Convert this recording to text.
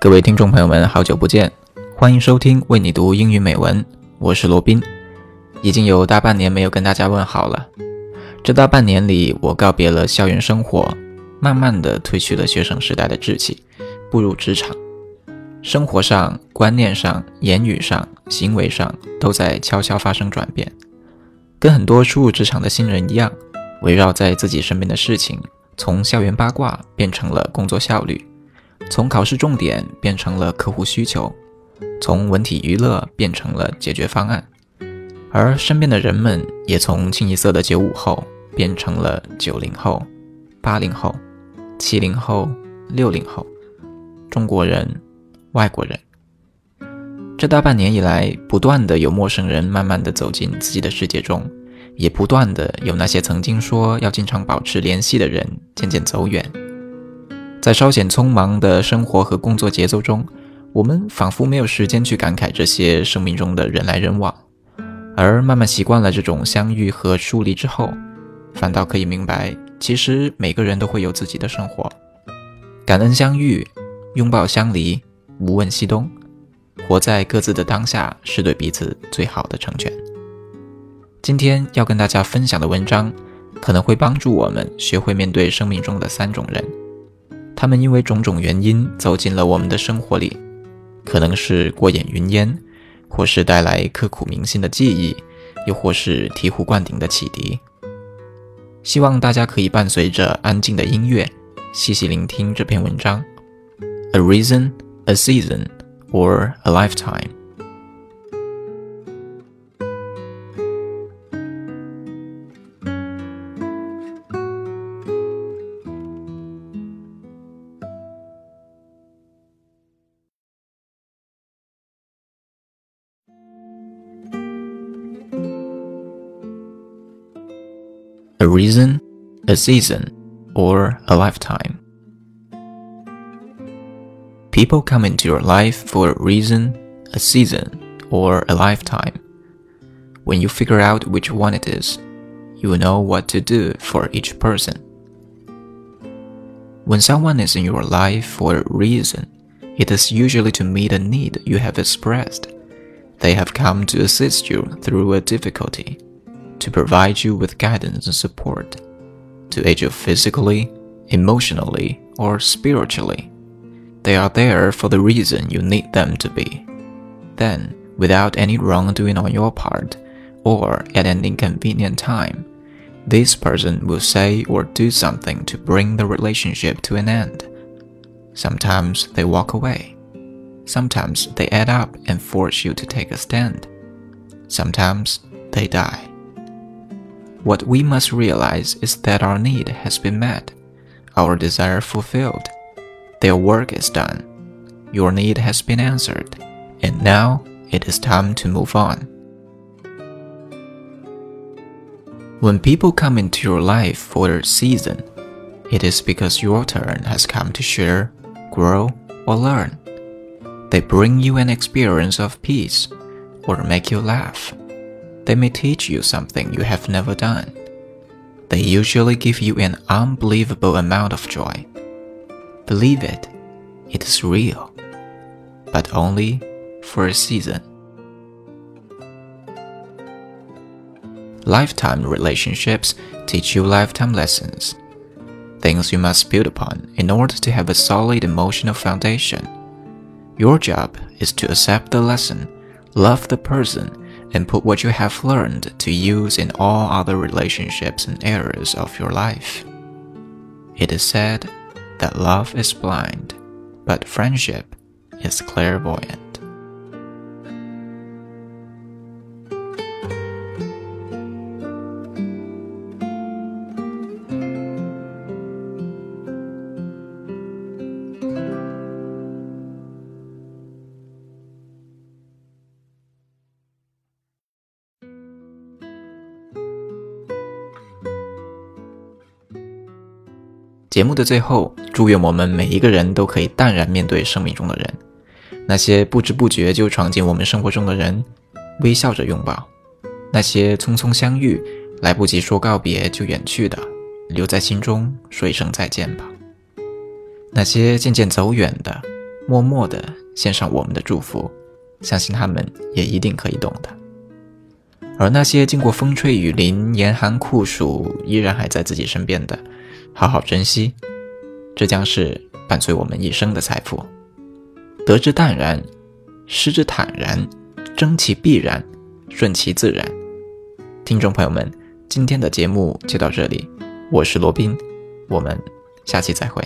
各位听众朋友们，好久不见，欢迎收听为你读英语美文，我是罗宾。已经有大半年没有跟大家问好了。这大半年里，我告别了校园生活，慢慢的褪去了学生时代的稚气，步入职场。生活上、观念上、言语上、行为上，都在悄悄发生转变。跟很多初入职场的新人一样，围绕在自己身边的事情，从校园八卦变成了工作效率，从考试重点变成了客户需求，从文体娱乐变成了解决方案。而身边的人们也从清一色的九五后变成了九零后、八零后、七零后、六零后，中国人、外国人。这大半年以来，不断的有陌生人慢慢的走进自己的世界中，也不断的有那些曾经说要经常保持联系的人渐渐走远。在稍显匆忙的生活和工作节奏中，我们仿佛没有时间去感慨这些生命中的人来人往。而慢慢习惯了这种相遇和疏离之后，反倒可以明白，其实每个人都会有自己的生活。感恩相遇，拥抱相离，无问西东，活在各自的当下，是对彼此最好的成全。今天要跟大家分享的文章，可能会帮助我们学会面对生命中的三种人，他们因为种种原因走进了我们的生活里，可能是过眼云烟。或是带来刻骨铭心的记忆，又或是醍醐灌顶的启迪。希望大家可以伴随着安静的音乐，细细聆听这篇文章。A reason, a season, or a lifetime. A reason, a season, or a lifetime. People come into your life for a reason, a season, or a lifetime. When you figure out which one it is, you will know what to do for each person. When someone is in your life for a reason, it is usually to meet a need you have expressed. They have come to assist you through a difficulty to provide you with guidance and support, to aid you physically, emotionally, or spiritually. They are there for the reason you need them to be. Then, without any wrongdoing on your part, or at an inconvenient time, this person will say or do something to bring the relationship to an end. Sometimes they walk away. Sometimes they add up and force you to take a stand. Sometimes they die. What we must realize is that our need has been met, our desire fulfilled. Their work is done. Your need has been answered, and now it is time to move on. When people come into your life for a season, it is because your turn has come to share, grow, or learn. They bring you an experience of peace or make you laugh. They may teach you something you have never done. They usually give you an unbelievable amount of joy. Believe it, it is real, but only for a season. Lifetime relationships teach you lifetime lessons, things you must build upon in order to have a solid emotional foundation. Your job is to accept the lesson, love the person, and put what you have learned to use in all other relationships and areas of your life. It is said that love is blind, but friendship is clairvoyant. 节目的最后，祝愿我们每一个人都可以淡然面对生命中的人，那些不知不觉就闯进我们生活中的人，微笑着拥抱；那些匆匆相遇，来不及说告别就远去的，留在心中说一声再见吧；那些渐渐走远的，默默地献上我们的祝福，相信他们也一定可以懂的。而那些经过风吹雨淋、严寒酷暑，依然还在自己身边的，好好珍惜，这将是伴随我们一生的财富。得之淡然，失之坦然，争其必然，顺其自然。听众朋友们，今天的节目就到这里，我是罗宾，我们下期再会。